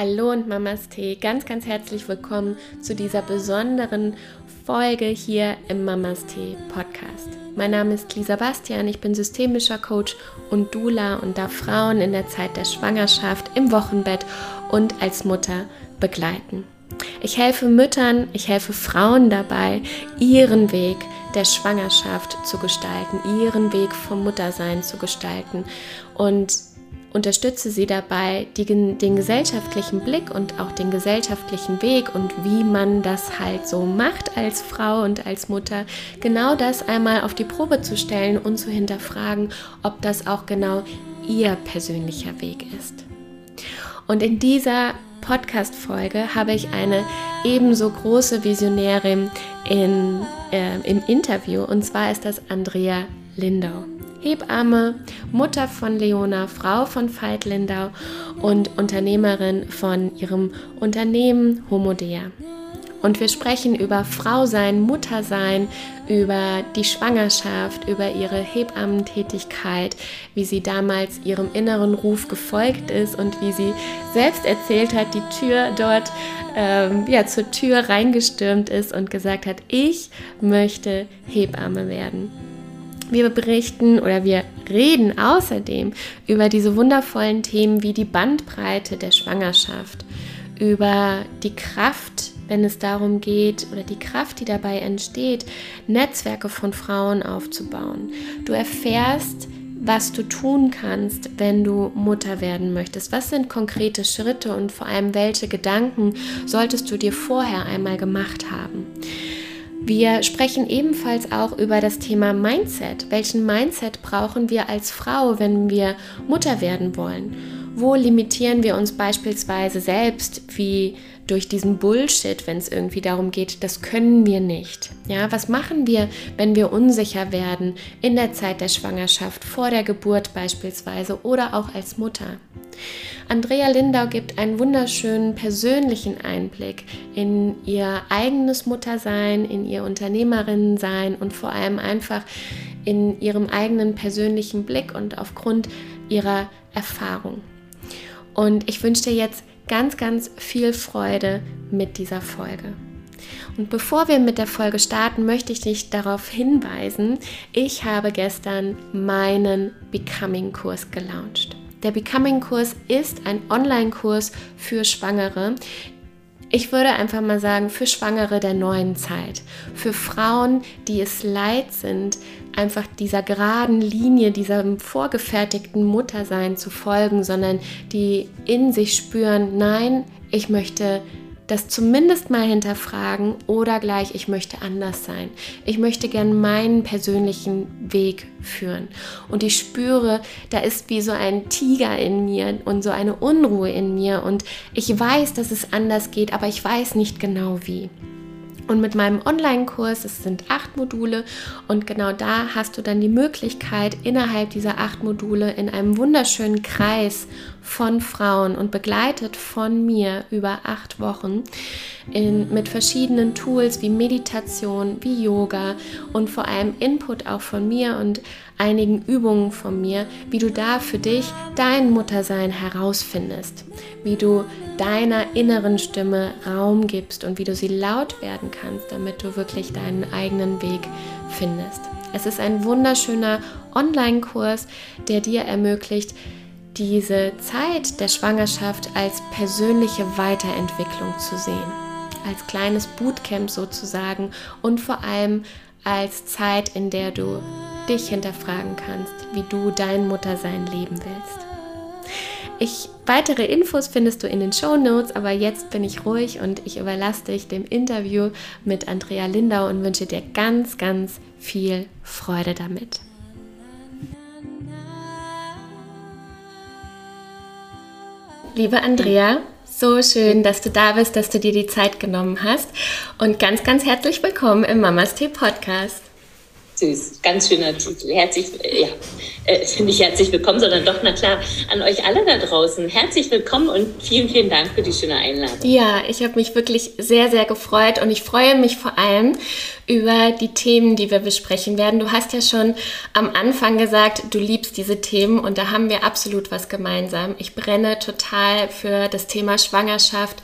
Hallo und Mamas Tee, ganz, ganz herzlich willkommen zu dieser besonderen Folge hier im Mamas Tee Podcast. Mein Name ist Lisa Bastian, ich bin systemischer Coach und Dula und darf Frauen in der Zeit der Schwangerschaft, im Wochenbett und als Mutter begleiten. Ich helfe Müttern, ich helfe Frauen dabei, ihren Weg der Schwangerschaft zu gestalten, ihren Weg vom Muttersein zu gestalten und unterstütze sie dabei, die, den gesellschaftlichen Blick und auch den gesellschaftlichen Weg und wie man das halt so macht als Frau und als Mutter, genau das einmal auf die Probe zu stellen und zu hinterfragen, ob das auch genau ihr persönlicher Weg ist. Und in dieser Podcast-Folge habe ich eine ebenso große Visionärin in, äh, im Interview und zwar ist das Andrea Lindau. Hebamme, Mutter von Leona, Frau von Veit Lindau und Unternehmerin von ihrem Unternehmen Homodea. Und wir sprechen über Frau sein, Mutter sein, über die Schwangerschaft, über ihre Hebammentätigkeit, wie sie damals ihrem inneren Ruf gefolgt ist und wie sie selbst erzählt hat, die Tür dort ähm, ja, zur Tür reingestürmt ist und gesagt hat, ich möchte Hebamme werden. Wir berichten oder wir reden außerdem über diese wundervollen Themen wie die Bandbreite der Schwangerschaft, über die Kraft, wenn es darum geht, oder die Kraft, die dabei entsteht, Netzwerke von Frauen aufzubauen. Du erfährst, was du tun kannst, wenn du Mutter werden möchtest. Was sind konkrete Schritte und vor allem welche Gedanken solltest du dir vorher einmal gemacht haben? Wir sprechen ebenfalls auch über das Thema Mindset. Welchen Mindset brauchen wir als Frau, wenn wir Mutter werden wollen? Wo limitieren wir uns beispielsweise selbst, wie durch diesen Bullshit, wenn es irgendwie darum geht, das können wir nicht. Ja, was machen wir, wenn wir unsicher werden in der Zeit der Schwangerschaft, vor der Geburt beispielsweise oder auch als Mutter? Andrea Lindau gibt einen wunderschönen persönlichen Einblick in ihr eigenes Muttersein, in ihr Unternehmerinnensein und vor allem einfach in ihrem eigenen persönlichen Blick und aufgrund ihrer Erfahrung. Und ich wünsche dir jetzt ganz, ganz viel Freude mit dieser Folge. Und bevor wir mit der Folge starten, möchte ich dich darauf hinweisen, ich habe gestern meinen Becoming-Kurs gelauncht. Der Becoming-Kurs ist ein Online-Kurs für Schwangere. Ich würde einfach mal sagen, für Schwangere der neuen Zeit. Für Frauen, die es leid sind, einfach dieser geraden Linie, diesem vorgefertigten Muttersein zu folgen, sondern die in sich spüren, nein, ich möchte das zumindest mal hinterfragen oder gleich, ich möchte anders sein. Ich möchte gern meinen persönlichen Weg führen. Und ich spüre, da ist wie so ein Tiger in mir und so eine Unruhe in mir. Und ich weiß, dass es anders geht, aber ich weiß nicht genau wie. Und mit meinem Online-Kurs, es sind acht Module und genau da hast du dann die Möglichkeit, innerhalb dieser acht Module in einem wunderschönen Kreis von Frauen und begleitet von mir über acht Wochen in, mit verschiedenen Tools wie Meditation, wie Yoga und vor allem Input auch von mir. Und einigen Übungen von mir, wie du da für dich dein Muttersein herausfindest, wie du deiner inneren Stimme Raum gibst und wie du sie laut werden kannst, damit du wirklich deinen eigenen Weg findest. Es ist ein wunderschöner Online-Kurs, der dir ermöglicht, diese Zeit der Schwangerschaft als persönliche Weiterentwicklung zu sehen. Als kleines Bootcamp sozusagen und vor allem als Zeit, in der du dich hinterfragen kannst, wie du dein Muttersein leben willst. Ich, weitere Infos findest du in den Show Notes, aber jetzt bin ich ruhig und ich überlasse dich dem Interview mit Andrea Lindau und wünsche dir ganz, ganz viel Freude damit. Liebe Andrea, so schön, dass du da bist, dass du dir die Zeit genommen hast und ganz, ganz herzlich willkommen im Mamas Tee Podcast. Süß. Ganz schöner Titel. Herzlich, ja, äh, nicht herzlich willkommen, sondern doch, na klar, an euch alle da draußen. Herzlich willkommen und vielen, vielen Dank für die schöne Einladung. Ja, ich habe mich wirklich sehr, sehr gefreut und ich freue mich vor allem über die Themen, die wir besprechen werden. Du hast ja schon am Anfang gesagt, du liebst diese Themen und da haben wir absolut was gemeinsam. Ich brenne total für das Thema Schwangerschaft,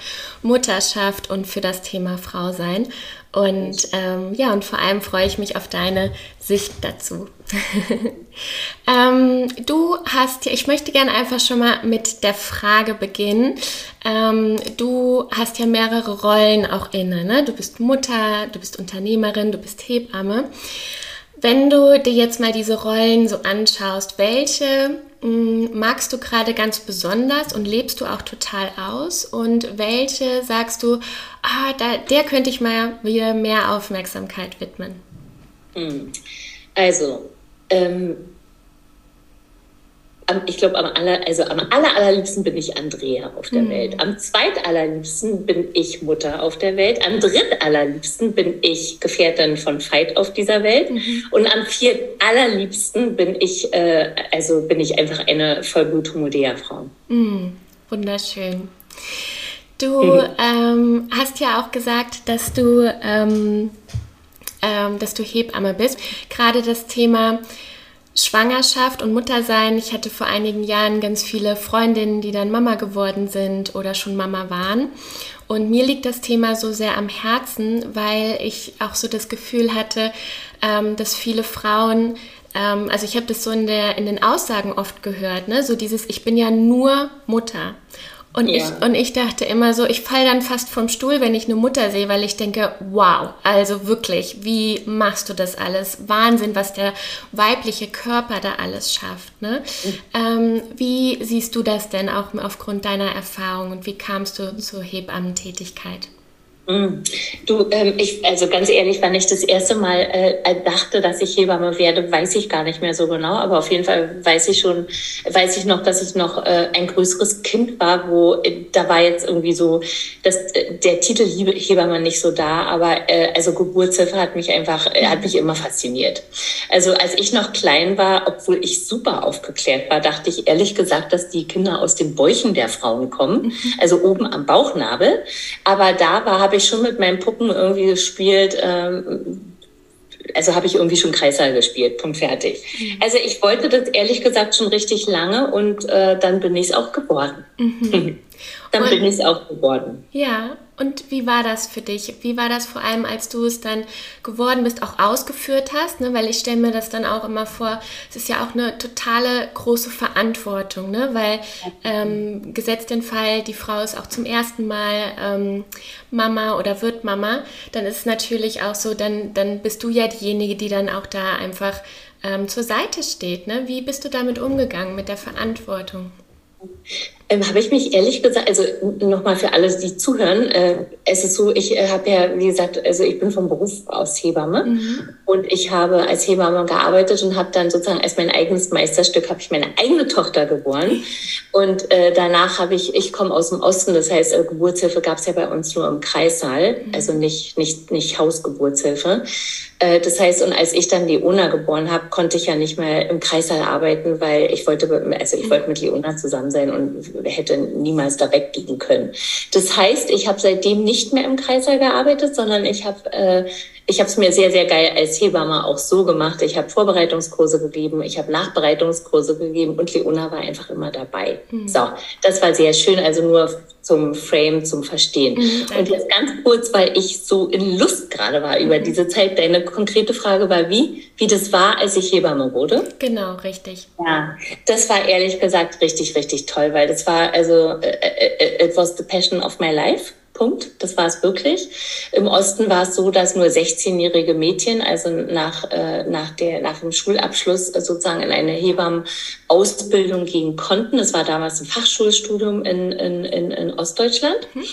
Mutterschaft und für das Thema Frau sein. Und ähm, ja, und vor allem freue ich mich auf deine Sicht dazu. ähm, du hast, ich möchte gerne einfach schon mal mit der Frage beginnen. Ähm, du hast ja mehrere Rollen auch inne. Ne? Du bist Mutter, du bist Unternehmerin, du bist Hebamme. Wenn du dir jetzt mal diese Rollen so anschaust, welche magst du gerade ganz besonders und lebst du auch total aus? Und welche sagst du, ah, da, der könnte ich mal wieder mehr Aufmerksamkeit widmen? Hm. Also, ähm, ich glaube, am, aller, also am aller, allerliebsten bin ich Andrea auf der mhm. Welt. Am zweitallerliebsten bin ich Mutter auf der Welt. Am drittallerliebsten bin ich Gefährtin von Veit auf dieser Welt. Mhm. Und am viertallerliebsten bin ich, äh, also bin ich einfach eine Vollblut-Homodea-Frau. Mhm. Wunderschön. Du mhm. ähm, hast ja auch gesagt, dass du, ähm, ähm, dass du Hebamme bist. Gerade das Thema Schwangerschaft und Muttersein. Ich hatte vor einigen Jahren ganz viele Freundinnen, die dann Mama geworden sind oder schon Mama waren. Und mir liegt das Thema so sehr am Herzen, weil ich auch so das Gefühl hatte, ähm, dass viele Frauen, ähm, also ich habe das so in, der, in den Aussagen oft gehört, ne? so dieses, ich bin ja nur Mutter. Und, ja. ich, und ich dachte immer so, ich falle dann fast vom Stuhl, wenn ich eine Mutter sehe, weil ich denke, wow, also wirklich, wie machst du das alles? Wahnsinn, was der weibliche Körper da alles schafft. Ne? Mhm. Ähm, wie siehst du das denn auch aufgrund deiner Erfahrung und wie kamst du zur Hebammentätigkeit? Mm. Du, ähm, ich, also ganz ehrlich, wann ich das erste Mal äh, dachte, dass ich Hebamme werde, weiß ich gar nicht mehr so genau. Aber auf jeden Fall weiß ich schon, weiß ich noch, dass ich noch äh, ein größeres Kind war, wo äh, da war jetzt irgendwie so, dass äh, der Titel Hebamme nicht so da, aber äh, also Geburtshilfe hat mich einfach, äh, hat mich immer fasziniert. Also als ich noch klein war, obwohl ich super aufgeklärt war, dachte ich ehrlich gesagt, dass die Kinder aus den Bäuchen der Frauen kommen, mhm. also oben am Bauchnabel. Aber da war, habe habe ich schon mit meinen Puppen irgendwie gespielt. Ähm, also habe ich irgendwie schon Kreissaal gespielt, Punkt fertig. Mhm. Also ich wollte das ehrlich gesagt schon richtig lange und äh, dann bin ich es auch geworden. Mhm. dann und, bin ich es auch geworden. Ja, und wie war das für dich? Wie war das vor allem, als du es dann geworden bist, auch ausgeführt hast? Ne? Weil ich stelle mir das dann auch immer vor, es ist ja auch eine totale große Verantwortung, ne? weil ähm, gesetzt den Fall, die Frau ist auch zum ersten Mal ähm, Mama oder wird Mama, dann ist es natürlich auch so, dann, dann bist du ja diejenige, die dann auch da einfach ähm, zur Seite steht. Ne? Wie bist du damit umgegangen, mit der Verantwortung? Ähm, habe ich mich ehrlich gesagt, also nochmal für alle, die zuhören, äh, es ist so, ich äh, habe ja, wie gesagt, also ich bin vom Beruf aus Hebamme mhm. und ich habe als Hebamme gearbeitet und habe dann sozusagen als mein eigenes Meisterstück, habe ich meine eigene Tochter geboren und äh, danach habe ich, ich komme aus dem Osten, das heißt, äh, Geburtshilfe gab es ja bei uns nur im Kreissaal, mhm. also nicht, nicht, nicht Hausgeburtshilfe. Äh, das heißt, und als ich dann Leona geboren habe, konnte ich ja nicht mehr im Kreissaal arbeiten, weil ich wollte, also ich wollte mit Leona zusammen sein und hätte niemals da weggehen können. Das heißt, ich habe seitdem nicht mehr im Kreissaal gearbeitet, sondern ich habe äh, ich habe es mir sehr, sehr geil als Hebamme auch so gemacht. Ich habe Vorbereitungskurse gegeben, ich habe Nachbereitungskurse gegeben und Leona war einfach immer dabei. Mhm. So, das war sehr schön, also nur zum Frame, zum Verstehen. Mhm, und jetzt ganz kurz, weil ich so in Lust gerade war über mhm. diese Zeit. Deine konkrete Frage war wie? Wie das war, als ich Hebamme wurde? Genau, richtig. Ja, das war ehrlich gesagt richtig, richtig toll, weil das war also, uh, it was the passion of my life. Punkt. Das war es wirklich. Im Osten war es so, dass nur 16-jährige Mädchen, also nach, äh, nach, der, nach dem Schulabschluss äh, sozusagen in eine Hebammen-Ausbildung gehen konnten. Es war damals ein Fachschulstudium in, in, in, in Ostdeutschland. Mhm.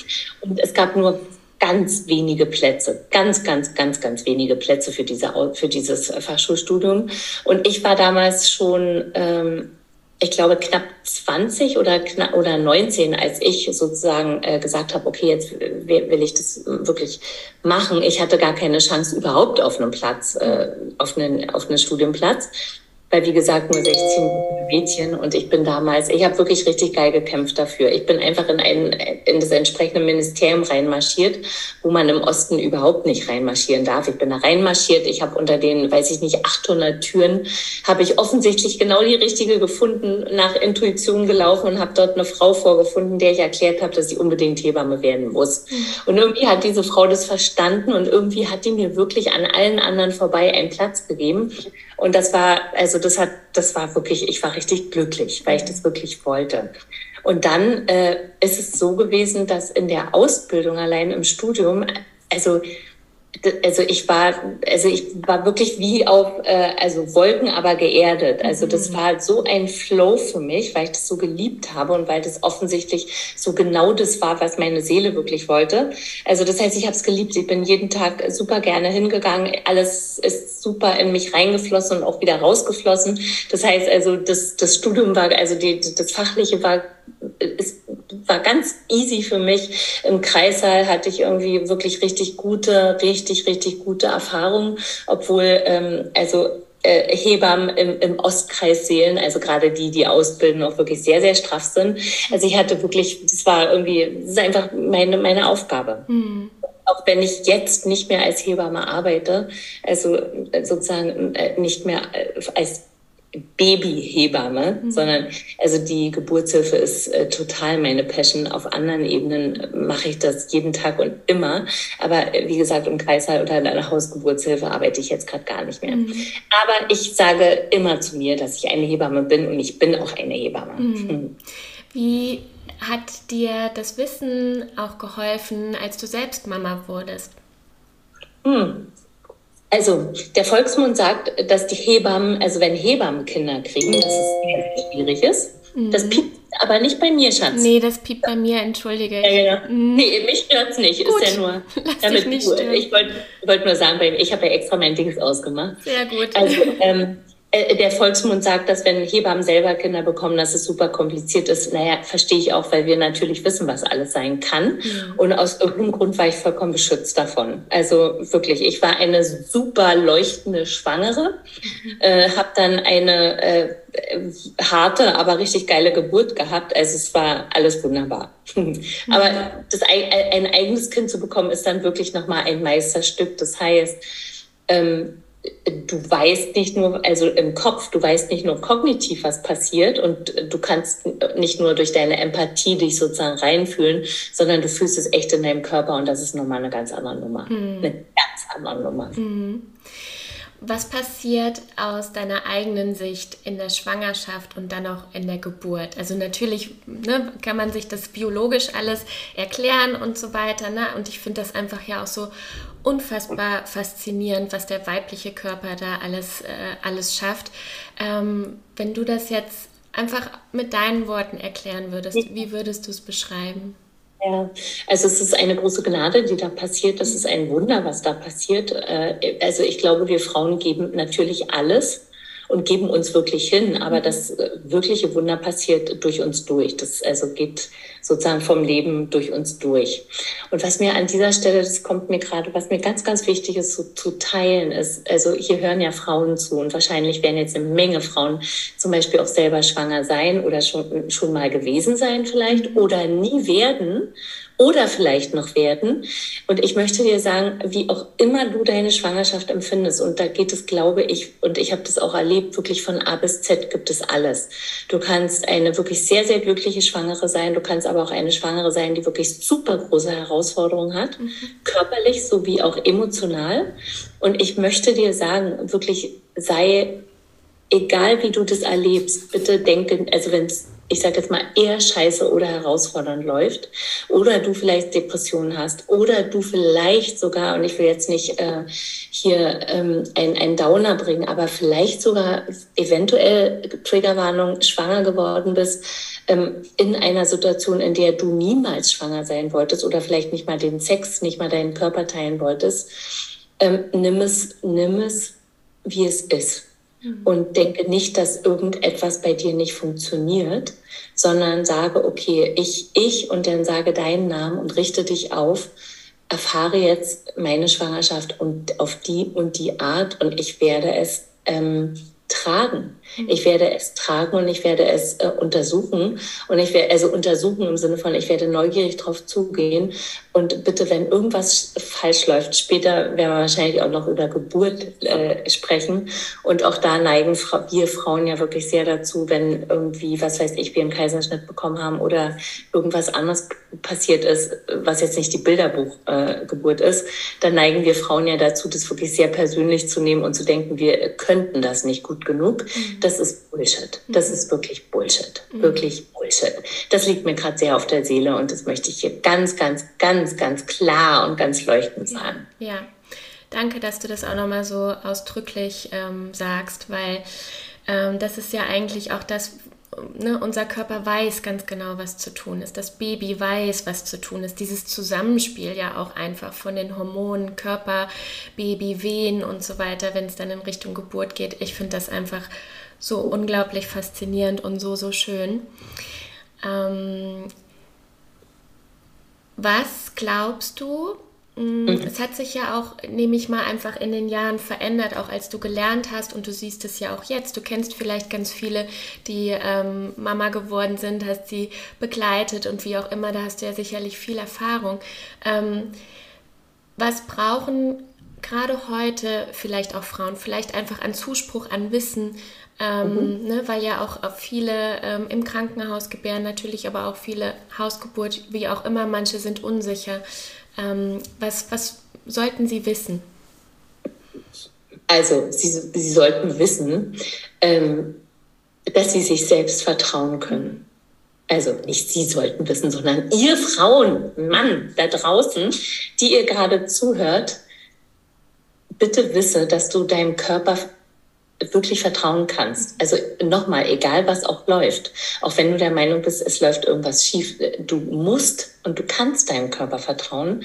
Und es gab nur ganz wenige Plätze, ganz, ganz, ganz, ganz wenige Plätze für, diese, für dieses Fachschulstudium. Und ich war damals schon ähm, ich glaube, knapp 20 oder, knapp, oder 19, als ich sozusagen äh, gesagt habe, okay, jetzt will ich das wirklich machen. Ich hatte gar keine Chance überhaupt auf einen Platz, äh, auf einen, auf einen Studienplatz weil wie gesagt nur 16 Mädchen und ich bin damals, ich habe wirklich richtig geil gekämpft dafür. Ich bin einfach in ein in das entsprechende Ministerium reinmarschiert, wo man im Osten überhaupt nicht reinmarschieren darf. Ich bin da reinmarschiert, ich habe unter den, weiß ich nicht, 800 Türen habe ich offensichtlich genau die richtige gefunden, nach Intuition gelaufen und habe dort eine Frau vorgefunden, der ich erklärt habe, dass sie unbedingt Hebamme werden muss. Mhm. Und irgendwie hat diese Frau das verstanden und irgendwie hat die mir wirklich an allen anderen vorbei einen Platz gegeben. Und das war, also das hat, das war wirklich, ich war richtig glücklich, weil ich das wirklich wollte. Und dann äh, ist es so gewesen, dass in der Ausbildung allein im Studium, also also ich war, also ich war wirklich wie auf, äh, also Wolken, aber geerdet. Also das mhm. war so ein Flow für mich, weil ich das so geliebt habe und weil das offensichtlich so genau das war, was meine Seele wirklich wollte. Also das heißt, ich habe es geliebt. Ich bin jeden Tag super gerne hingegangen. Alles ist super in mich reingeflossen und auch wieder rausgeflossen. Das heißt also, das, das Studium war, also die, das Fachliche war es war ganz easy für mich. Im Kreissaal hatte ich irgendwie wirklich richtig gute, richtig, richtig gute Erfahrungen, obwohl, ähm, also äh, Hebammen im, im Ostkreis Seelen, also gerade die, die ausbilden, auch wirklich sehr, sehr straff sind. Also ich hatte wirklich, das war irgendwie, das ist einfach meine, meine Aufgabe. Mhm. Auch wenn ich jetzt nicht mehr als Hebamme arbeite, also sozusagen äh, nicht mehr äh, als Babyhebamme, mhm. sondern also die Geburtshilfe ist äh, total meine Passion. Auf anderen Ebenen mache ich das jeden Tag und immer. Aber äh, wie gesagt, im Kreißsaal oder in einer Hausgeburtshilfe arbeite ich jetzt gerade gar nicht mehr. Mhm. Aber ich sage immer zu mir, dass ich eine Hebamme bin und ich bin auch eine Hebamme. Mhm. mhm. Wie hat dir das Wissen auch geholfen, als du selbst Mama wurdest? Hm. Also der Volksmund sagt, dass die Hebammen, also wenn Hebammen Kinder kriegen, dass es schwierig ist. Mhm. Das piept aber nicht bei mir, Schatz. Nee, das piept bei mir, entschuldige. Ja, genau. Mhm. Nee, mich stört es nicht. Gut. Ist ja nur damit nicht du, Ich wollte wollt nur sagen, ich habe ja extra mein Dings ausgemacht. Sehr gut. Also ähm, äh, der Volksmund sagt, dass wenn Hebammen selber Kinder bekommen, dass es super kompliziert ist. Naja, verstehe ich auch, weil wir natürlich wissen, was alles sein kann. Mhm. Und aus irgendeinem Grund war ich vollkommen beschützt davon. Also wirklich, ich war eine super leuchtende Schwangere, mhm. äh, habe dann eine äh, harte, aber richtig geile Geburt gehabt. Also es war alles wunderbar. Mhm. aber das, ein eigenes Kind zu bekommen, ist dann wirklich nochmal ein Meisterstück. Das heißt, ähm, du weißt nicht nur, also im Kopf, du weißt nicht nur kognitiv, was passiert und du kannst nicht nur durch deine Empathie dich sozusagen reinfühlen, sondern du fühlst es echt in deinem Körper und das ist nochmal eine ganz andere Nummer. Mhm. Eine ganz andere Nummer. Mhm. Was passiert aus deiner eigenen Sicht in der Schwangerschaft und dann auch in der Geburt? Also natürlich ne, kann man sich das biologisch alles erklären und so weiter. Ne? Und ich finde das einfach ja auch so unfassbar faszinierend, was der weibliche Körper da alles, äh, alles schafft. Ähm, wenn du das jetzt einfach mit deinen Worten erklären würdest, wie würdest du es beschreiben? Ja, also es ist eine große Gnade, die da passiert. Das ist ein Wunder, was da passiert. Äh, also ich glaube, wir Frauen geben natürlich alles und geben uns wirklich hin. Aber das äh, wirkliche Wunder passiert durch uns durch. Das also geht sozusagen vom Leben durch uns durch. Und was mir an dieser Stelle, das kommt mir gerade, was mir ganz, ganz wichtig ist so, zu teilen, ist, also hier hören ja Frauen zu und wahrscheinlich werden jetzt eine Menge Frauen zum Beispiel auch selber schwanger sein oder schon, schon mal gewesen sein vielleicht oder nie werden oder vielleicht noch werden. Und ich möchte dir sagen, wie auch immer du deine Schwangerschaft empfindest, und da geht es, glaube ich, und ich habe das auch erlebt, wirklich von A bis Z gibt es alles. Du kannst eine wirklich sehr, sehr glückliche Schwangere sein, du kannst aber auch eine Schwangere sein, die wirklich super große Herausforderungen hat, mhm. körperlich sowie auch emotional. Und ich möchte dir sagen, wirklich sei egal wie du das erlebst, bitte denke, also wenn es ich sage jetzt mal, eher scheiße oder herausfordernd läuft oder du vielleicht Depressionen hast oder du vielleicht sogar, und ich will jetzt nicht äh, hier ähm, einen Downer bringen, aber vielleicht sogar eventuell Triggerwarnung schwanger geworden bist ähm, in einer Situation, in der du niemals schwanger sein wolltest oder vielleicht nicht mal den Sex, nicht mal deinen Körper teilen wolltest, ähm, nimm es, nimm es, wie es ist. Und denke nicht, dass irgendetwas bei dir nicht funktioniert, sondern sage, okay, ich, ich und dann sage deinen Namen und richte dich auf, erfahre jetzt meine Schwangerschaft und auf die und die Art und ich werde es ähm, tragen. Ich werde es tragen und ich werde es äh, untersuchen. Und ich werde also untersuchen im Sinne von, ich werde neugierig drauf zugehen. Und bitte, wenn irgendwas falsch läuft, später werden wir wahrscheinlich auch noch über Geburt äh, sprechen. Und auch da neigen wir Frauen ja wirklich sehr dazu, wenn irgendwie, was weiß ich, wir einen Kaiserschnitt bekommen haben oder irgendwas anderes passiert ist, was jetzt nicht die Bilderbuchgeburt äh, ist, dann neigen wir Frauen ja dazu, das wirklich sehr persönlich zu nehmen und zu denken, wir könnten das nicht gut genug. Mhm das ist Bullshit. Das mhm. ist wirklich Bullshit. Mhm. Wirklich Bullshit. Das liegt mir gerade sehr auf der Seele und das möchte ich hier ganz, ganz, ganz, ganz klar und ganz leuchtend sagen. Ja, danke, dass du das auch nochmal so ausdrücklich ähm, sagst, weil ähm, das ist ja eigentlich auch das, Ne, unser Körper weiß ganz genau, was zu tun ist. Das Baby weiß, was zu tun ist. Dieses Zusammenspiel ja auch einfach von den Hormonen, Körper, Baby, Wehen und so weiter, wenn es dann in Richtung Geburt geht. Ich finde das einfach so unglaublich faszinierend und so, so schön. Ähm, was glaubst du? Mm, mhm. Es hat sich ja auch, nehme ich mal, einfach in den Jahren verändert, auch als du gelernt hast und du siehst es ja auch jetzt. Du kennst vielleicht ganz viele, die ähm, Mama geworden sind, hast sie begleitet und wie auch immer, da hast du ja sicherlich viel Erfahrung. Ähm, was brauchen gerade heute vielleicht auch Frauen, vielleicht einfach an Zuspruch, an Wissen, ähm, mhm. ne, weil ja auch viele ähm, im Krankenhaus gebären, natürlich aber auch viele Hausgeburt, wie auch immer, manche sind unsicher. Ähm, was, was sollten sie wissen? Also, sie, sie sollten wissen, ähm, dass sie sich selbst vertrauen können. Also nicht Sie sollten wissen, sondern ihr Frauen, Mann da draußen, die ihr gerade zuhört, bitte wisse, dass du deinem Körper wirklich vertrauen kannst. Also nochmal, egal was auch läuft, auch wenn du der Meinung bist, es läuft irgendwas schief, du musst und du kannst deinem Körper vertrauen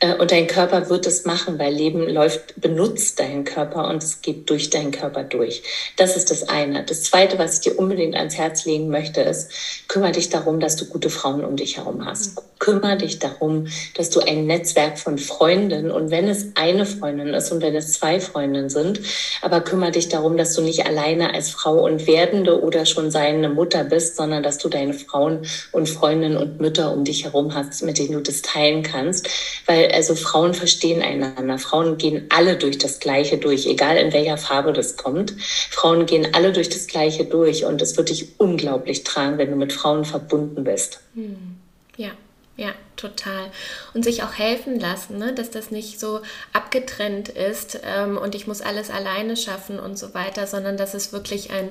äh, und dein Körper wird es machen, weil Leben läuft, benutzt deinen Körper und es geht durch deinen Körper durch. Das ist das eine. Das zweite, was ich dir unbedingt ans Herz legen möchte, ist, kümmere dich darum, dass du gute Frauen um dich herum hast. Mhm. Kümmere dich darum, dass du ein Netzwerk von Freunden und wenn es eine Freundin ist und wenn es zwei Freundinnen sind, aber kümmere dich darum, dass du nicht alleine als Frau und werdende oder schon seine Mutter bist, sondern dass du deine Frauen und Freundinnen und Mütter um dich herum hast hast, mit denen du das teilen kannst. Weil also Frauen verstehen einander. Frauen gehen alle durch das Gleiche durch, egal in welcher Farbe das kommt. Frauen gehen alle durch das Gleiche durch und es wird dich unglaublich tragen, wenn du mit Frauen verbunden bist. Hm. Ja. Ja, total. Und sich auch helfen lassen, ne? dass das nicht so abgetrennt ist ähm, und ich muss alles alleine schaffen und so weiter, sondern dass es wirklich ein,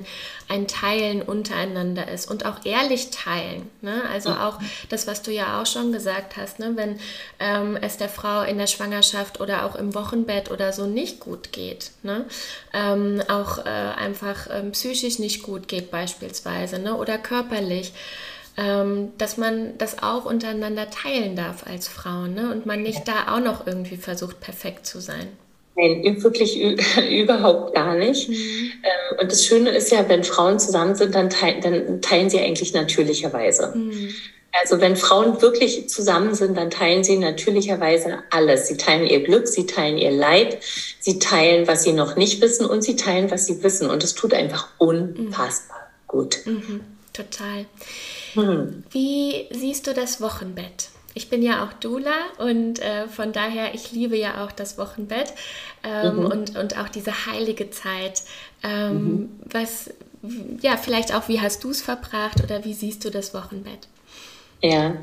ein Teilen untereinander ist und auch ehrlich teilen. Ne? Also auch das, was du ja auch schon gesagt hast, ne? wenn ähm, es der Frau in der Schwangerschaft oder auch im Wochenbett oder so nicht gut geht, ne? Ähm, auch äh, einfach ähm, psychisch nicht gut geht beispielsweise ne? oder körperlich ähm, dass man das auch untereinander teilen darf als Frau ne? und man nicht da auch noch irgendwie versucht, perfekt zu sein. Nein, wirklich überhaupt gar nicht. Mhm. Ähm, und das Schöne ist ja, wenn Frauen zusammen sind, dann teilen, dann teilen sie eigentlich natürlicherweise. Mhm. Also wenn Frauen wirklich zusammen sind, dann teilen sie natürlicherweise alles. Sie teilen ihr Glück, sie teilen ihr Leid, sie teilen, was sie noch nicht wissen und sie teilen, was sie wissen. Und es tut einfach unfassbar mhm. gut. Mhm. Total. Hm. Wie siehst du das Wochenbett? Ich bin ja auch Dula und äh, von daher, ich liebe ja auch das Wochenbett ähm, mhm. und, und auch diese heilige Zeit. Ähm, mhm. Was, ja, vielleicht auch, wie hast du es verbracht oder wie siehst du das Wochenbett? Ja,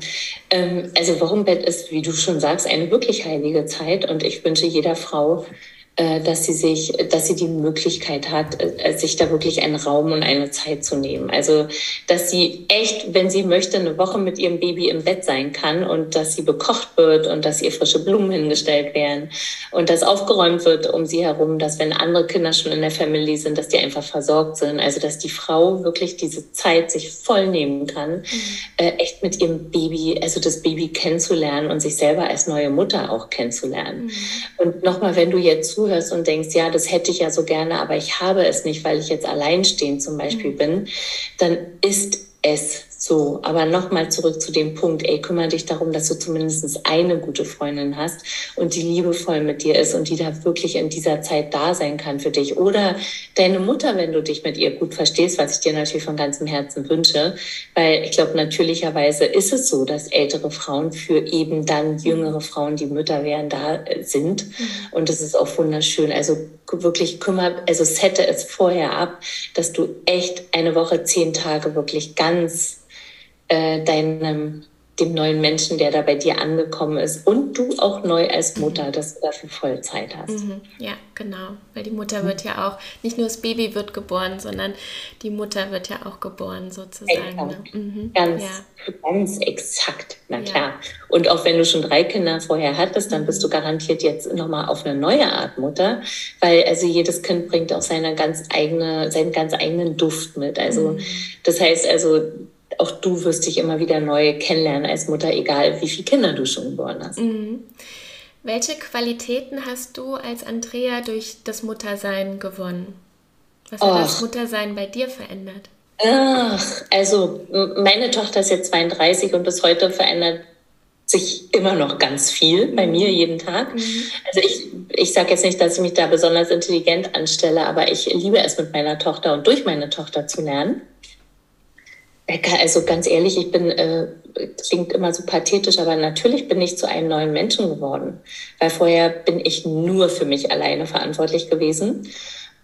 ähm, also Wochenbett ist, wie du schon sagst, eine wirklich heilige Zeit und ich wünsche jeder Frau, dass sie sich, dass sie die Möglichkeit hat, äh, sich da wirklich einen Raum und eine Zeit zu nehmen. Also, dass sie echt, wenn sie möchte, eine Woche mit ihrem Baby im Bett sein kann und dass sie bekocht wird und dass ihr frische Blumen hingestellt werden und dass aufgeräumt wird um sie herum, dass wenn andere Kinder schon in der Family sind, dass die einfach versorgt sind. Also, dass die Frau wirklich diese Zeit sich voll nehmen kann, mhm. äh, echt mit ihrem Baby, also das Baby kennenzulernen und sich selber als neue Mutter auch kennenzulernen. Mhm. Und nochmal, wenn du jetzt zu zuhörst und denkst, ja, das hätte ich ja so gerne, aber ich habe es nicht, weil ich jetzt alleinstehend zum Beispiel mhm. bin, dann ist es so, aber nochmal zurück zu dem Punkt, ey, kümmere dich darum, dass du zumindest eine gute Freundin hast und die liebevoll mit dir ist und die da wirklich in dieser Zeit da sein kann für dich. Oder deine Mutter, wenn du dich mit ihr gut verstehst, was ich dir natürlich von ganzem Herzen wünsche. Weil ich glaube, natürlicherweise ist es so, dass ältere Frauen für eben dann jüngere Frauen, die Mütter werden, da äh, sind. Mhm. Und das ist auch wunderschön. Also wirklich kümmere, also sette es vorher ab, dass du echt eine Woche, zehn Tage wirklich ganz äh, deinem dem neuen Menschen, der da bei dir angekommen ist und du auch neu als Mutter, dass du dafür voll Zeit hast. Mhm. Ja, genau. Weil die Mutter wird ja auch, nicht nur das Baby wird geboren, sondern die Mutter wird ja auch geboren sozusagen. Ne? Mhm. Ganz, ja. ganz exakt, na klar. Ja. Und auch wenn du schon drei Kinder vorher hattest, dann bist du garantiert jetzt nochmal auf eine neue Art Mutter, weil also jedes Kind bringt auch seine ganz eigene, seinen ganz eigenen Duft mit. Also mhm. das heißt also, auch du wirst dich immer wieder neu kennenlernen als Mutter, egal wie viele Kinder du schon geboren hast. Mhm. Welche Qualitäten hast du als Andrea durch das Muttersein gewonnen? Was hat Och. das Muttersein bei dir verändert? Ach, also meine Tochter ist jetzt 32 und bis heute verändert sich immer noch ganz viel bei mir jeden Tag. Mhm. Also ich, ich sage jetzt nicht, dass ich mich da besonders intelligent anstelle, aber ich liebe es mit meiner Tochter und durch meine Tochter zu lernen. Also ganz ehrlich, ich bin, äh, klingt immer so pathetisch, aber natürlich bin ich zu einem neuen Menschen geworden. Weil vorher bin ich nur für mich alleine verantwortlich gewesen.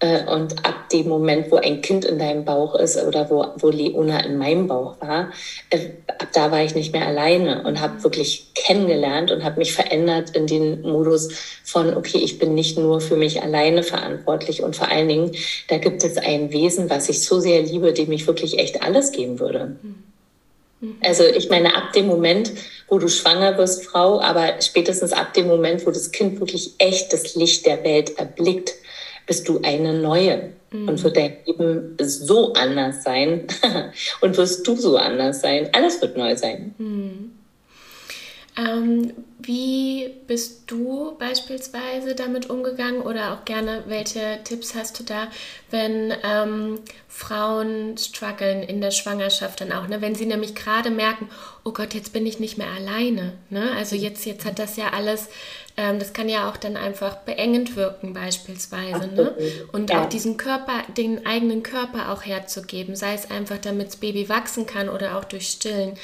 Äh, und ab dem Moment, wo ein Kind in deinem Bauch ist oder wo, wo Leona in meinem Bauch war, äh, ab da war ich nicht mehr alleine und habe wirklich kennengelernt und habe mich verändert in den Modus von, okay, ich bin nicht nur für mich alleine verantwortlich und vor allen Dingen, da gibt es ein Wesen, was ich so sehr liebe, dem ich wirklich echt alles geben würde. Mhm. Also ich meine, ab dem Moment, wo du schwanger wirst, Frau, aber spätestens ab dem Moment, wo das Kind wirklich echt das Licht der Welt erblickt, bist du eine neue mhm. und wird dein Leben so anders sein und wirst du so anders sein. Alles wird neu sein. Mhm. Ähm, wie bist du beispielsweise damit umgegangen oder auch gerne, welche Tipps hast du da, wenn ähm, Frauen strugglen in der Schwangerschaft dann auch, ne? wenn sie nämlich gerade merken, oh Gott, jetzt bin ich nicht mehr alleine. Ne? Also jetzt, jetzt hat das ja alles ähm, das kann ja auch dann einfach beengend wirken beispielsweise. Ne? Und ja. auch diesen Körper, den eigenen Körper auch herzugeben, sei es einfach, damit das Baby wachsen kann oder auch durch Stillen.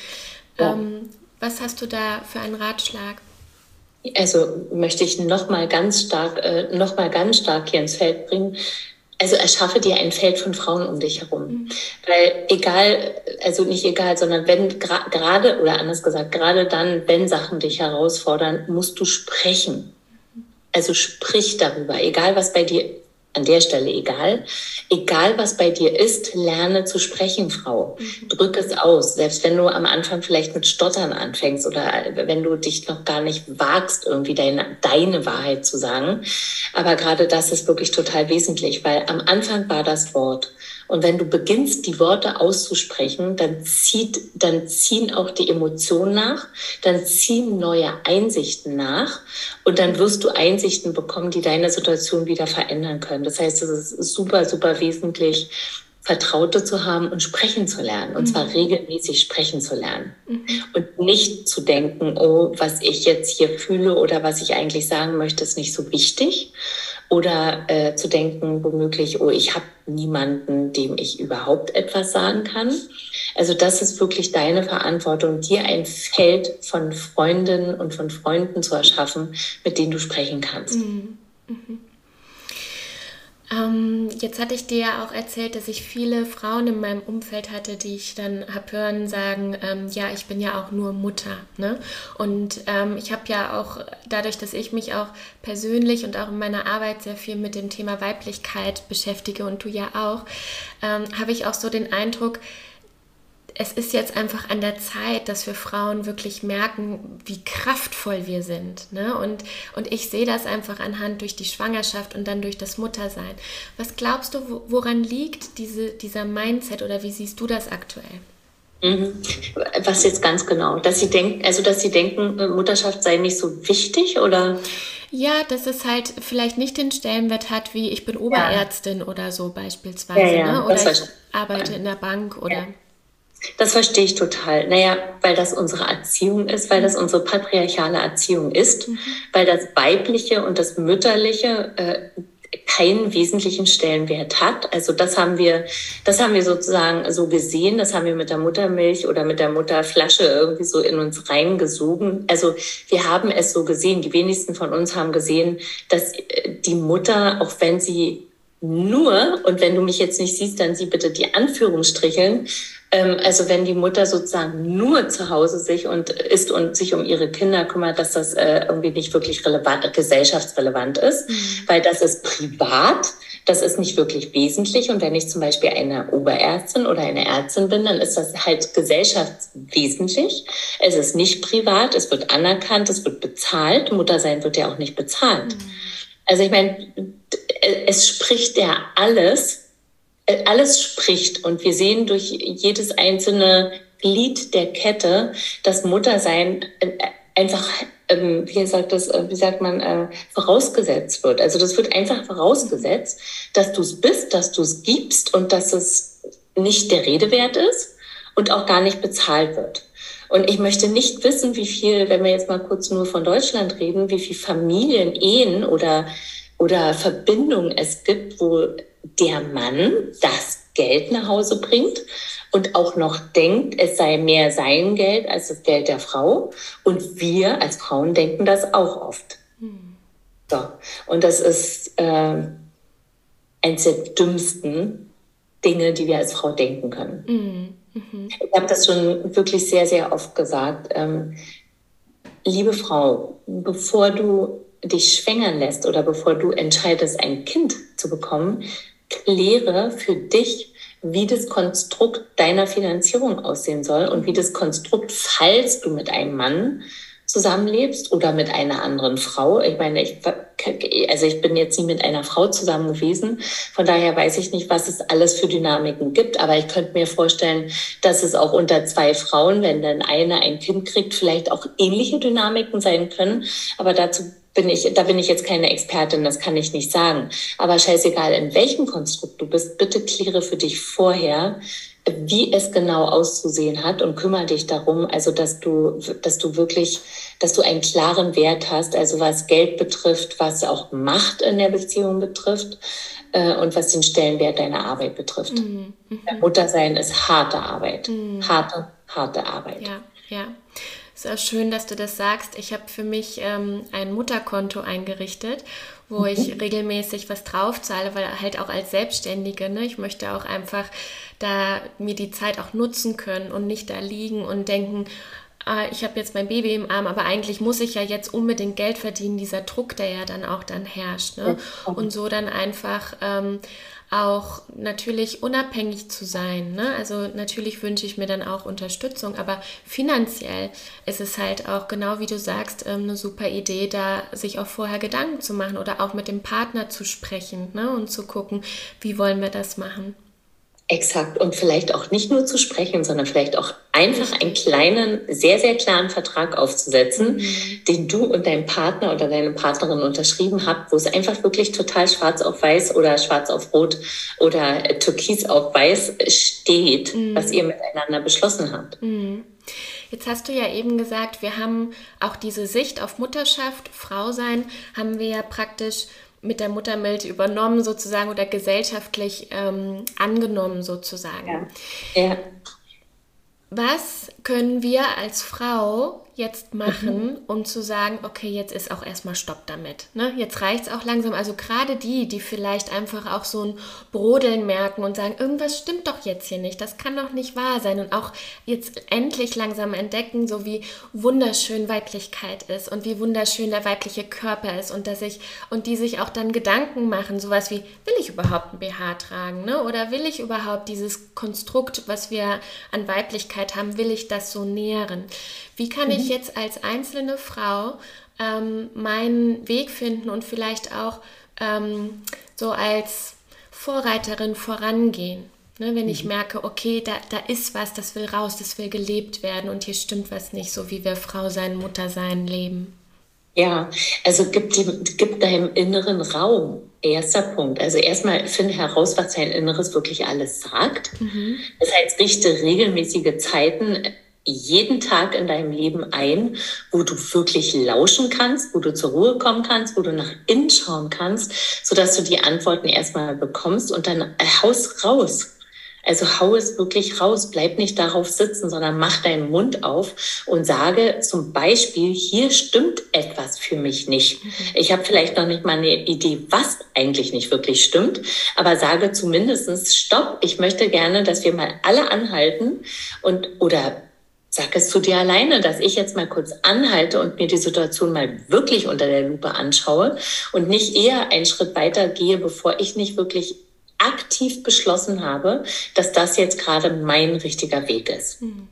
Ja. Ähm, was hast du da für einen Ratschlag? Also möchte ich noch mal ganz stark, äh, noch mal ganz stark hier ins Feld bringen. Also erschaffe dir ein Feld von Frauen um dich herum. Mhm. Weil egal, also nicht egal, sondern wenn gerade, oder anders gesagt, gerade dann, wenn Sachen dich herausfordern, musst du sprechen. Also sprich darüber, egal was bei dir an der Stelle egal. Egal, was bei dir ist, lerne zu sprechen, Frau. Mhm. Drück es aus. Selbst wenn du am Anfang vielleicht mit Stottern anfängst oder wenn du dich noch gar nicht wagst, irgendwie deine, deine Wahrheit zu sagen. Aber gerade das ist wirklich total wesentlich, weil am Anfang war das Wort. Und wenn du beginnst, die Worte auszusprechen, dann zieht, dann ziehen auch die Emotionen nach, dann ziehen neue Einsichten nach und dann wirst du Einsichten bekommen, die deine Situation wieder verändern können. Das heißt, es ist super, super wesentlich, Vertraute zu haben und sprechen zu lernen. Und mhm. zwar regelmäßig sprechen zu lernen. Mhm. Und nicht zu denken, oh, was ich jetzt hier fühle oder was ich eigentlich sagen möchte, ist nicht so wichtig, oder äh, zu denken, womöglich, oh, ich habe niemanden, dem ich überhaupt etwas sagen kann. Also das ist wirklich deine Verantwortung, dir ein Feld von Freundinnen und von Freunden zu erschaffen, mit denen du sprechen kannst. Mhm. Mhm. Ähm, jetzt hatte ich dir ja auch erzählt, dass ich viele Frauen in meinem Umfeld hatte, die ich dann habe hören sagen, ähm, ja, ich bin ja auch nur Mutter. Ne? Und ähm, ich habe ja auch, dadurch, dass ich mich auch persönlich und auch in meiner Arbeit sehr viel mit dem Thema Weiblichkeit beschäftige und du ja auch, ähm, habe ich auch so den Eindruck, es ist jetzt einfach an der Zeit, dass wir Frauen wirklich merken, wie kraftvoll wir sind. Ne? Und, und ich sehe das einfach anhand durch die Schwangerschaft und dann durch das Muttersein. Was glaubst du, woran liegt diese, dieser Mindset oder wie siehst du das aktuell? Mhm. Was jetzt ganz genau? Dass sie denken, also dass sie denken, Mutterschaft sei nicht so wichtig oder? Ja, dass es halt vielleicht nicht den Stellenwert hat, wie ich bin Oberärztin ja. oder so beispielsweise. Ja, ja, ne? Oder ich arbeite in der Bank oder. Das verstehe ich total. Naja, weil das unsere Erziehung ist, weil das unsere patriarchale Erziehung ist, mhm. weil das Weibliche und das Mütterliche äh, keinen wesentlichen Stellenwert hat. Also das haben wir, das haben wir sozusagen so gesehen, das haben wir mit der Muttermilch oder mit der Mutterflasche irgendwie so in uns reingesogen. Also wir haben es so gesehen. Die wenigsten von uns haben gesehen, dass äh, die Mutter, auch wenn sie nur, und wenn du mich jetzt nicht siehst, dann sieh bitte die Anführungsstricheln, also wenn die Mutter sozusagen nur zu Hause sich und ist und sich um ihre Kinder kümmert, dass das äh, irgendwie nicht wirklich relevant, gesellschaftsrelevant ist, mhm. weil das ist privat, das ist nicht wirklich wesentlich. Und wenn ich zum Beispiel eine Oberärztin oder eine Ärztin bin, dann ist das halt gesellschaftswesentlich. Es ist nicht privat, es wird anerkannt, es wird bezahlt. Muttersein wird ja auch nicht bezahlt. Mhm. Also ich meine, es spricht ja alles äh, alles spricht und wir sehen durch jedes einzelne Glied der Kette, dass Muttersein äh, einfach, ähm, wie sagt das, äh, wie sagt man, vorausgesetzt wird. Also das wird einfach vorausgesetzt, dass du es bist, dass du es gibst und dass es nicht der Rede wert ist und auch gar nicht bezahlt wird. Und ich möchte nicht wissen, wie viel, wenn wir jetzt mal kurz nur von Deutschland reden, wie viel Familien, Ehen oder, oder Verbindungen es gibt, wo der Mann das Geld nach Hause bringt und auch noch denkt, es sei mehr sein Geld als das Geld der Frau. Und wir als Frauen denken das auch oft. Mhm. So. Und das ist äh, eines der dümmsten Dinge, die wir als Frau denken können. Mhm. Mhm. Ich habe das schon wirklich sehr, sehr oft gesagt. Ähm, liebe Frau, bevor du dich schwängern lässt oder bevor du entscheidest, ein Kind zu bekommen, kläre für dich, wie das Konstrukt deiner Finanzierung aussehen soll und wie das Konstrukt, falls du mit einem Mann zusammenlebst oder mit einer anderen Frau. Ich meine, ich, also ich bin jetzt nie mit einer Frau zusammen gewesen. Von daher weiß ich nicht, was es alles für Dynamiken gibt. Aber ich könnte mir vorstellen, dass es auch unter zwei Frauen, wenn dann eine ein Kind kriegt, vielleicht auch ähnliche Dynamiken sein können. Aber dazu bin ich, da bin ich jetzt keine Expertin, das kann ich nicht sagen. Aber scheißegal, in welchem Konstrukt du bist, bitte kläre für dich vorher, wie es genau auszusehen hat und kümmere dich darum, also dass du, dass du wirklich, dass du einen klaren Wert hast, also was Geld betrifft, was auch Macht in der Beziehung betrifft äh, und was den Stellenwert deiner Arbeit betrifft. Mhm. Mhm. Muttersein ist harte Arbeit, mhm. harte, harte Arbeit. Ja, ja. Es ist auch schön, dass du das sagst. Ich habe für mich ähm, ein Mutterkonto eingerichtet, wo mhm. ich regelmäßig was draufzahle, weil halt auch als Selbstständige, ne, ich möchte auch einfach da mir die Zeit auch nutzen können und nicht da liegen und denken, ah, ich habe jetzt mein Baby im Arm, aber eigentlich muss ich ja jetzt unbedingt Geld verdienen, dieser Druck, der ja dann auch dann herrscht. Ne? Und so dann einfach ähm, auch natürlich unabhängig zu sein. Ne? Also natürlich wünsche ich mir dann auch Unterstützung, aber finanziell ist es halt auch genau wie du sagst ähm, eine super Idee, da sich auch vorher Gedanken zu machen oder auch mit dem Partner zu sprechen ne? und zu gucken, wie wollen wir das machen. Exakt. Und vielleicht auch nicht nur zu sprechen, sondern vielleicht auch einfach einen kleinen, sehr, sehr klaren Vertrag aufzusetzen, mhm. den du und dein Partner oder deine Partnerin unterschrieben habt, wo es einfach wirklich total schwarz auf weiß oder schwarz auf rot oder türkis auf weiß steht, mhm. was ihr miteinander beschlossen habt. Mhm. Jetzt hast du ja eben gesagt, wir haben auch diese Sicht auf Mutterschaft, Frau sein, haben wir ja praktisch mit der Muttermilch übernommen sozusagen oder gesellschaftlich ähm, angenommen sozusagen. Ja. ja. Was können wir als Frau jetzt machen, mhm. um zu sagen, okay, jetzt ist auch erstmal Stopp damit. Ne? Jetzt reicht es auch langsam. Also gerade die, die vielleicht einfach auch so ein Brodeln merken und sagen, irgendwas stimmt doch jetzt hier nicht, das kann doch nicht wahr sein. Und auch jetzt endlich langsam entdecken, so wie wunderschön Weiblichkeit ist und wie wunderschön der weibliche Körper ist und dass ich, und die sich auch dann Gedanken machen, sowas wie, will ich überhaupt ein BH tragen? Ne? Oder will ich überhaupt dieses Konstrukt, was wir an Weiblichkeit haben, will ich das so nähren? Wie kann mhm. ich jetzt als einzelne Frau ähm, meinen Weg finden und vielleicht auch ähm, so als Vorreiterin vorangehen? Ne, wenn ich mhm. merke, okay, da, da ist was, das will raus, das will gelebt werden und hier stimmt was nicht, so wie wir Frau sein, Mutter sein leben. Ja, also gib, die, gib deinem inneren Raum. Erster Punkt. Also erstmal finde heraus, was dein Inneres wirklich alles sagt. Mhm. Das heißt, richte regelmäßige Zeiten jeden Tag in deinem Leben ein, wo du wirklich lauschen kannst, wo du zur Ruhe kommen kannst, wo du nach innen schauen kannst, sodass du die Antworten erstmal bekommst und dann haus raus. Also hau es wirklich raus, bleib nicht darauf sitzen, sondern mach deinen Mund auf und sage zum Beispiel, hier stimmt etwas für mich nicht. Mhm. Ich habe vielleicht noch nicht mal eine Idee, was eigentlich nicht wirklich stimmt, aber sage zumindestens Stopp, ich möchte gerne, dass wir mal alle anhalten und oder Sag es zu dir alleine, dass ich jetzt mal kurz anhalte und mir die Situation mal wirklich unter der Lupe anschaue und nicht eher einen Schritt weiter gehe, bevor ich nicht wirklich aktiv beschlossen habe, dass das jetzt gerade mein richtiger Weg ist. Mhm.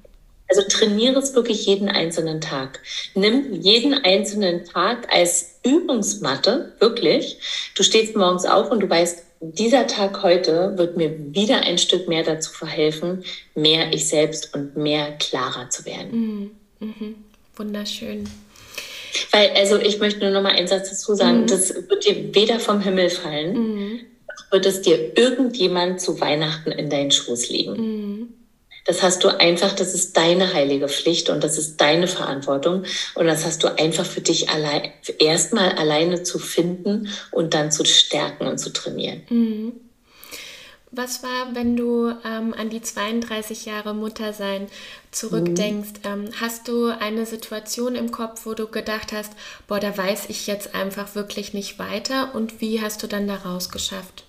Also trainiere es wirklich jeden einzelnen Tag. Nimm jeden einzelnen Tag als Übungsmatte, wirklich. Du stehst morgens auf und du weißt, dieser Tag heute wird mir wieder ein Stück mehr dazu verhelfen, mehr ich selbst und mehr klarer zu werden. Mhm. Mhm. Wunderschön. Weil, also ich möchte nur noch mal einen Satz dazu sagen, mhm. das wird dir weder vom Himmel fallen, mhm. wird es dir irgendjemand zu Weihnachten in deinen Schoß legen. Das hast du einfach, das ist deine heilige Pflicht und das ist deine Verantwortung. Und das hast du einfach für dich allein, erstmal alleine zu finden und dann zu stärken und zu trainieren. Mhm. Was war, wenn du ähm, an die 32 Jahre Muttersein zurückdenkst? Mhm. Ähm, hast du eine Situation im Kopf, wo du gedacht hast, boah, da weiß ich jetzt einfach wirklich nicht weiter? Und wie hast du dann daraus geschafft?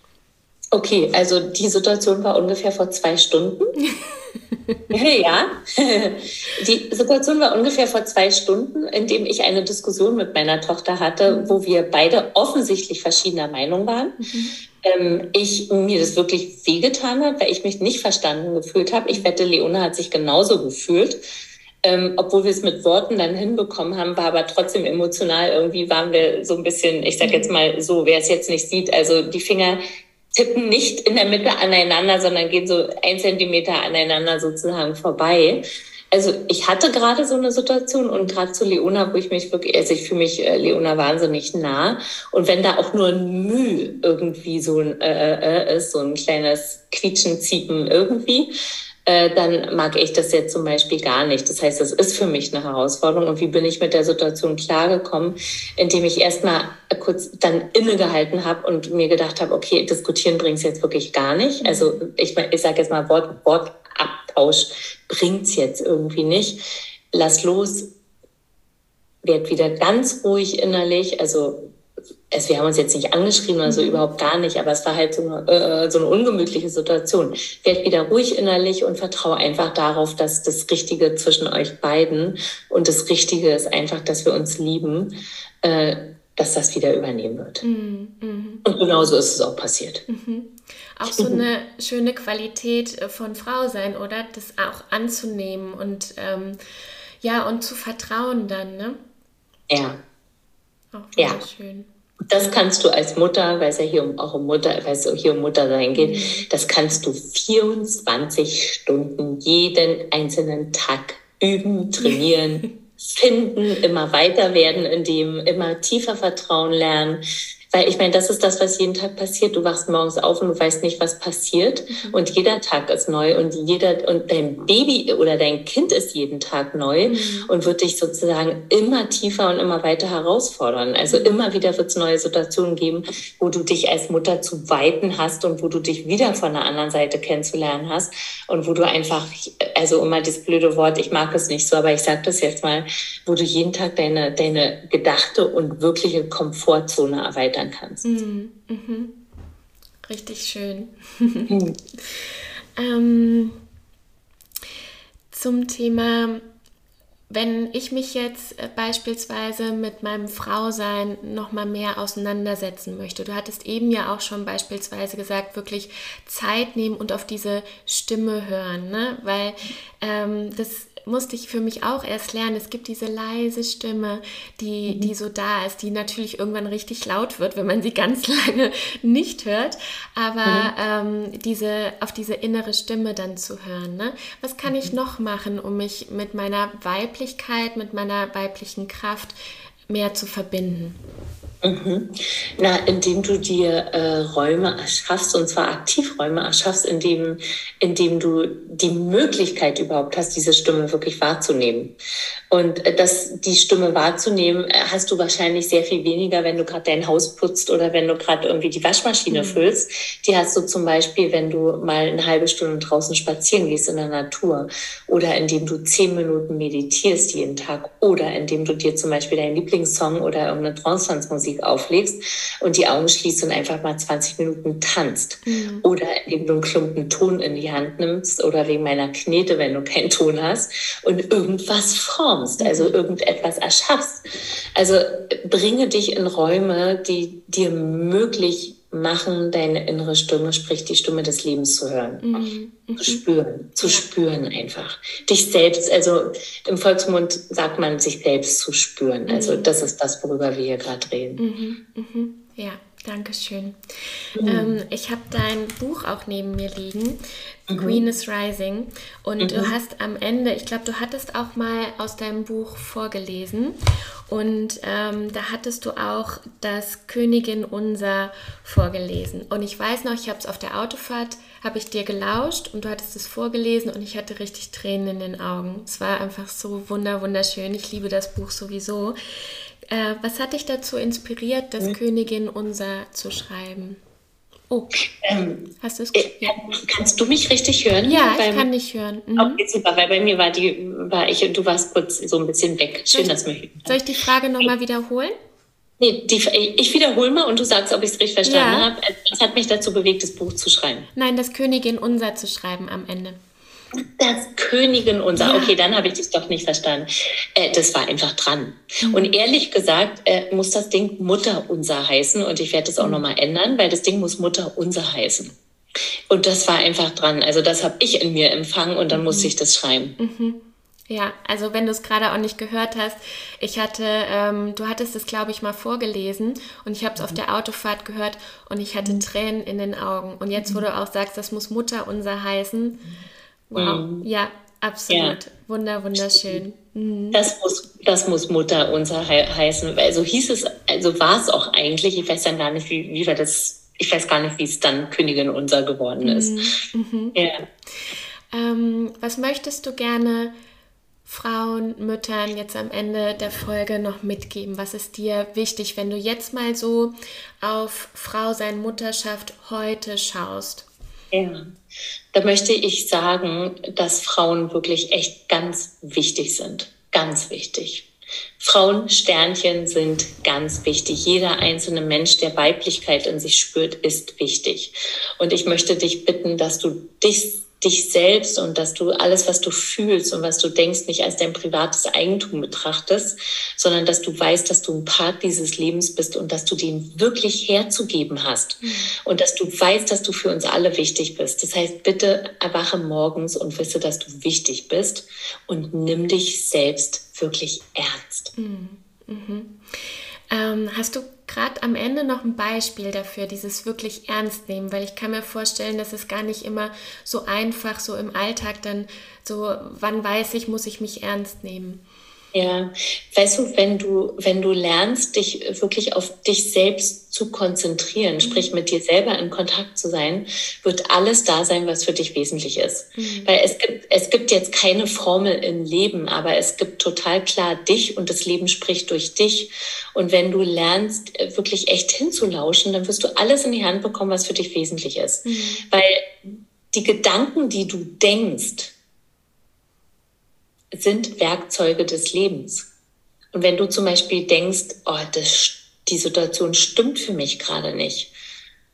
Okay, also die Situation war ungefähr vor zwei Stunden. ja, die Situation war ungefähr vor zwei Stunden, in dem ich eine Diskussion mit meiner Tochter hatte, wo wir beide offensichtlich verschiedener Meinung waren. Mhm. Ähm, ich mir das wirklich wehgetan hat, weil ich mich nicht verstanden gefühlt habe. Ich wette, Leona hat sich genauso gefühlt. Ähm, obwohl wir es mit Worten dann hinbekommen haben, war aber trotzdem emotional irgendwie waren wir so ein bisschen, ich sag jetzt mal so, wer es jetzt nicht sieht, also die Finger tippen nicht in der Mitte aneinander, sondern gehen so ein Zentimeter aneinander sozusagen vorbei. Also ich hatte gerade so eine Situation und gerade zu Leona, wo ich mich wirklich, also ich fühle mich äh, Leona wahnsinnig nah. Und wenn da auch nur ein Mühe irgendwie so ein äh, äh, ist, so ein kleines Quietschen, Ziepen irgendwie, äh, dann mag ich das jetzt zum Beispiel gar nicht. Das heißt, das ist für mich eine Herausforderung. Und wie bin ich mit der Situation klargekommen, indem ich erstmal kurz dann innegehalten habe und mir gedacht habe, okay, diskutieren bringt es jetzt wirklich gar nicht. Also ich, ich sage jetzt mal, Wort, Wortabtausch bringt es jetzt irgendwie nicht. Lass los, werd wieder ganz ruhig innerlich. Also es, wir haben uns jetzt nicht angeschrieben oder so, mhm. überhaupt gar nicht, aber es war halt so eine, äh, so eine ungemütliche Situation. Werd wieder ruhig innerlich und vertraue einfach darauf, dass das Richtige zwischen euch beiden und das Richtige ist einfach, dass wir uns lieben, äh, dass das wieder übernehmen wird. Mhm. mhm. Und genauso ist es auch passiert. Mhm. Auch so eine schöne Qualität äh, von Frau sein, oder? Das auch anzunehmen und ähm, ja, und zu vertrauen dann, ne? Ja. Auch ja. schön. Das kannst du als Mutter, weil es ja hier um, auch um Mutter, weil es hier um Muttersein geht, mhm. das kannst du 24 Stunden jeden einzelnen Tag üben, trainieren, finden, immer weiter werden in dem, immer tiefer Vertrauen lernen, weil ich meine, das ist das, was jeden Tag passiert. Du wachst morgens auf und du weißt nicht, was passiert. Mhm. Und jeder Tag ist neu und jeder, und dein Baby oder dein Kind ist jeden Tag neu mhm. und wird dich sozusagen immer tiefer und immer weiter herausfordern. Also mhm. immer wieder wird es neue Situationen geben, wo du dich als Mutter zu weiten hast und wo du dich wieder von der anderen Seite kennenzulernen hast und wo du einfach, also immer das blöde Wort, ich mag es nicht so, aber ich sage das jetzt mal, wo du jeden Tag deine, deine gedachte und wirkliche Komfortzone erweiterst erläutern kannst. Mhm. Mhm. Richtig schön. Mhm. ähm, zum Thema, wenn ich mich jetzt äh, beispielsweise mit meinem Frausein noch mal mehr auseinandersetzen möchte. Du hattest eben ja auch schon beispielsweise gesagt, wirklich Zeit nehmen und auf diese Stimme hören, ne? weil ähm, das musste ich für mich auch erst lernen. Es gibt diese leise Stimme, die, mhm. die so da ist, die natürlich irgendwann richtig laut wird, wenn man sie ganz lange nicht hört. Aber mhm. ähm, diese, auf diese innere Stimme dann zu hören. Ne? Was kann mhm. ich noch machen, um mich mit meiner Weiblichkeit, mit meiner weiblichen Kraft mehr zu verbinden? Mhm. Na, indem du dir äh, Räume erschaffst, und zwar Aktivräume erschaffst, indem, indem du die Möglichkeit überhaupt hast, diese Stimme wirklich wahrzunehmen. Und äh, das, die Stimme wahrzunehmen, äh, hast du wahrscheinlich sehr viel weniger, wenn du gerade dein Haus putzt oder wenn du gerade irgendwie die Waschmaschine mhm. füllst. Die hast du zum Beispiel, wenn du mal eine halbe Stunde draußen spazieren gehst in der Natur oder indem du zehn Minuten meditierst jeden Tag oder indem du dir zum Beispiel deinen Lieblingssong oder irgendeine Trance-Musik Musik auflegst und die Augen schließt und einfach mal 20 Minuten tanzt. Mhm. Oder indem du einen Klumpen Ton in die Hand nimmst oder wegen meiner Knete, wenn du keinen Ton hast und irgendwas formst, also mhm. irgendetwas erschaffst. Also bringe dich in Räume, die dir möglich machen, deine innere Stimme, sprich die Stimme des Lebens zu hören, mhm. zu spüren, zu spüren einfach. Dich selbst, also im Volksmund sagt man, sich selbst zu spüren. Also mhm. das ist das, worüber wir hier gerade reden. Mhm. mhm. Ja, danke schön. Mhm. Ähm, ich habe dein Buch auch neben mir liegen. Mhm. Queen is Rising. Und mhm. du hast am Ende, ich glaube, du hattest auch mal aus deinem Buch vorgelesen. Und ähm, da hattest du auch das Königin Unser vorgelesen. Und ich weiß noch, ich habe es auf der Autofahrt, habe ich dir gelauscht und du hattest es vorgelesen und ich hatte richtig Tränen in den Augen. Es war einfach so wunder, wunderschön. Ich liebe das Buch sowieso. Äh, was hat dich dazu inspiriert, das mhm. Königin Unser zu schreiben? Oh, ähm, hast du es? Äh, kannst du mich richtig hören? Ja, ich kann dich hören. Mhm. Okay, super, weil bei mir war die, war ich, du warst kurz so ein bisschen weg. Schön, soll dass mich. Soll ich die Frage nochmal wiederholen? Nee, die, ich wiederhole mal und du sagst, ob ich es richtig verstanden ja. habe. Was hat mich dazu bewegt, das Buch zu schreiben? Nein, das Königin Unser zu schreiben am Ende. Das Königin unser. Ja. Okay, dann habe ich dich doch nicht verstanden. Äh, das war einfach dran. Mhm. Und ehrlich gesagt äh, muss das Ding Mutter unser heißen und ich werde das auch mhm. nochmal ändern, weil das Ding muss Mutter unser heißen. Und das war einfach dran. Also das habe ich in mir empfangen und dann mhm. musste ich das schreiben. Mhm. Ja, also wenn du es gerade auch nicht gehört hast, ich hatte, ähm, du hattest es, glaube ich, mal vorgelesen und ich habe es auf mhm. der Autofahrt gehört und ich hatte mhm. Tränen in den Augen. Und jetzt, wo du auch sagst, das muss Mutter unser heißen, Wow, mhm. ja, absolut. Ja. Wunder, wunderschön. Mhm. Das, muss, das muss Mutter unser he heißen. Also hieß es, also war es auch eigentlich, ich weiß dann gar nicht, wie, wie wir das, ich weiß gar nicht, wie es dann Königin unser geworden ist. Mhm. mhm. Ja. Ähm, was möchtest du gerne Frauen, Müttern jetzt am Ende der Folge noch mitgeben? Was ist dir wichtig, wenn du jetzt mal so auf Frau sein, Mutterschaft heute schaust? Ja, da möchte ich sagen, dass Frauen wirklich echt ganz wichtig sind. Ganz wichtig. Frauensternchen sind ganz wichtig. Jeder einzelne Mensch, der Weiblichkeit in sich spürt, ist wichtig. Und ich möchte dich bitten, dass du dich dich selbst und dass du alles, was du fühlst und was du denkst, nicht als dein privates Eigentum betrachtest, sondern dass du weißt, dass du ein Part dieses Lebens bist und dass du den wirklich herzugeben hast mhm. und dass du weißt, dass du für uns alle wichtig bist. Das heißt, bitte erwache morgens und wisse, dass du wichtig bist und nimm dich selbst wirklich ernst. Mhm. Mhm. Ähm, hast du gerade am Ende noch ein Beispiel dafür, dieses wirklich ernst nehmen, weil ich kann mir vorstellen, dass es gar nicht immer so einfach so im Alltag dann so, wann weiß ich, muss ich mich ernst nehmen. Ja, weißt du, wenn du, wenn du lernst, dich wirklich auf dich selbst zu konzentrieren, mhm. sprich mit dir selber in Kontakt zu sein, wird alles da sein, was für dich wesentlich ist. Mhm. Weil es gibt, es gibt jetzt keine Formel im Leben, aber es gibt total klar dich und das Leben spricht durch dich. Und wenn du lernst, wirklich echt hinzulauschen, dann wirst du alles in die Hand bekommen, was für dich wesentlich ist. Mhm. Weil die Gedanken, die du denkst, sind Werkzeuge des Lebens. Und wenn du zum Beispiel denkst, oh, das, die Situation stimmt für mich gerade nicht,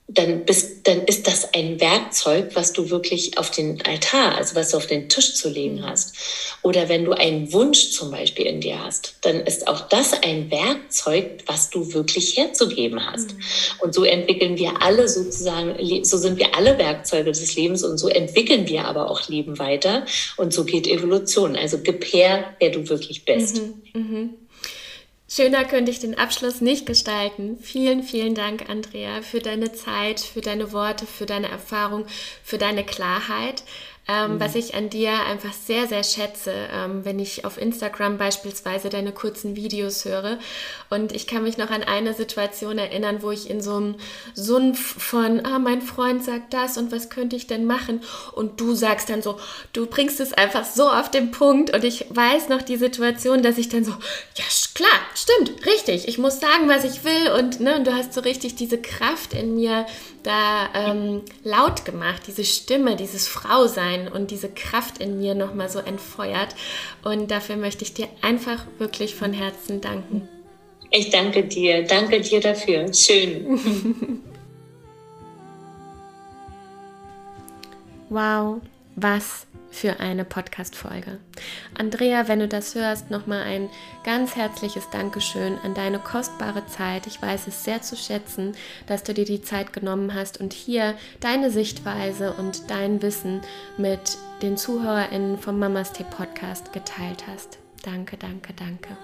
dann, bist, dann ist das ein Werkzeug, was du wirklich auf den Altar, also was du auf den Tisch zu legen mhm. hast. Oder wenn du einen Wunsch zum Beispiel in dir hast, dann ist auch das ein Werkzeug, was du wirklich herzugeben hast. Mhm. Und so entwickeln wir alle sozusagen, so sind wir alle Werkzeuge des Lebens und so entwickeln wir aber auch Leben weiter. Und so geht Evolution. Also gib her, wer du wirklich bist. Mhm. mhm. Schöner könnte ich den Abschluss nicht gestalten. Vielen, vielen Dank, Andrea, für deine Zeit, für deine Worte, für deine Erfahrung, für deine Klarheit. Ähm, mhm. Was ich an dir einfach sehr, sehr schätze, ähm, wenn ich auf Instagram beispielsweise deine kurzen Videos höre. Und ich kann mich noch an eine Situation erinnern, wo ich in so einem Sumpf von, ah, mein Freund sagt das und was könnte ich denn machen? Und du sagst dann so, du bringst es einfach so auf den Punkt. Und ich weiß noch die Situation, dass ich dann so, ja, klar, stimmt, richtig, ich muss sagen, was ich will. Und, ne, und du hast so richtig diese Kraft in mir da ähm, laut gemacht, diese Stimme, dieses Frausein und diese Kraft in mir nochmal so entfeuert. Und dafür möchte ich dir einfach wirklich von Herzen danken. Ich danke dir, danke dir dafür. Schön. wow, was für eine Podcast-Folge. Andrea, wenn du das hörst, nochmal ein ganz herzliches Dankeschön an deine kostbare Zeit. Ich weiß es sehr zu schätzen, dass du dir die Zeit genommen hast und hier deine Sichtweise und dein Wissen mit den ZuhörerInnen vom Mamas Tee Podcast geteilt hast. Danke, danke, danke.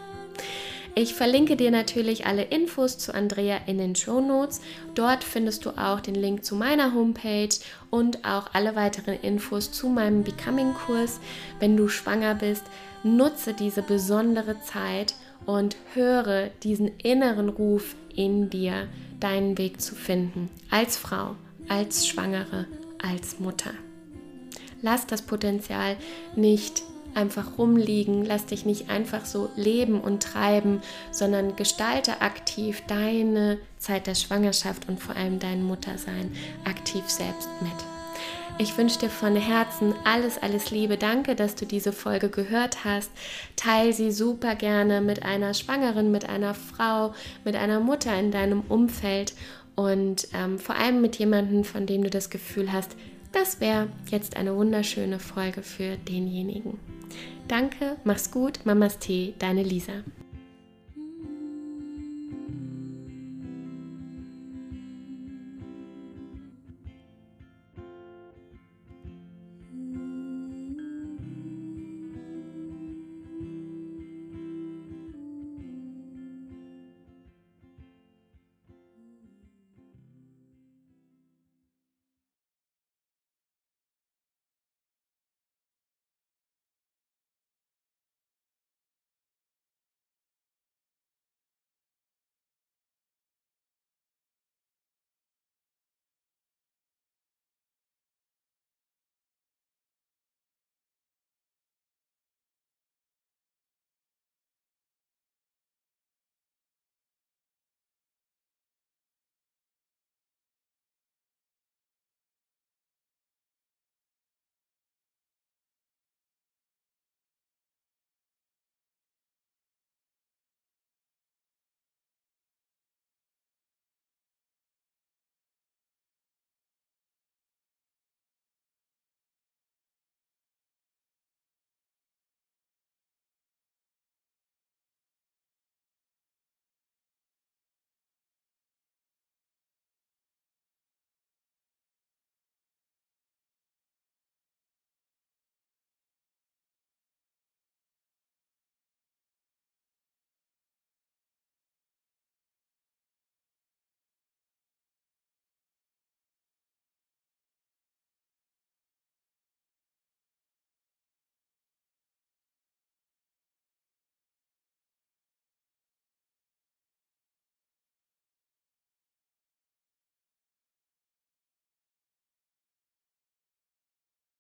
Ich verlinke dir natürlich alle Infos zu Andrea in den Show Notes. Dort findest du auch den Link zu meiner Homepage und auch alle weiteren Infos zu meinem Becoming-Kurs. Wenn du schwanger bist, nutze diese besondere Zeit und höre diesen inneren Ruf in dir, deinen Weg zu finden. Als Frau, als Schwangere, als Mutter. Lass das Potenzial nicht einfach rumliegen, lass dich nicht einfach so leben und treiben, sondern gestalte aktiv deine Zeit der Schwangerschaft und vor allem dein Muttersein aktiv selbst mit. Ich wünsche dir von Herzen alles, alles Liebe. Danke, dass du diese Folge gehört hast. Teil sie super gerne mit einer Schwangeren, mit einer Frau, mit einer Mutter in deinem Umfeld und ähm, vor allem mit jemandem, von dem du das Gefühl hast, das wäre jetzt eine wunderschöne Folge für denjenigen. Danke, mach's gut, Mamas Tee, deine Lisa.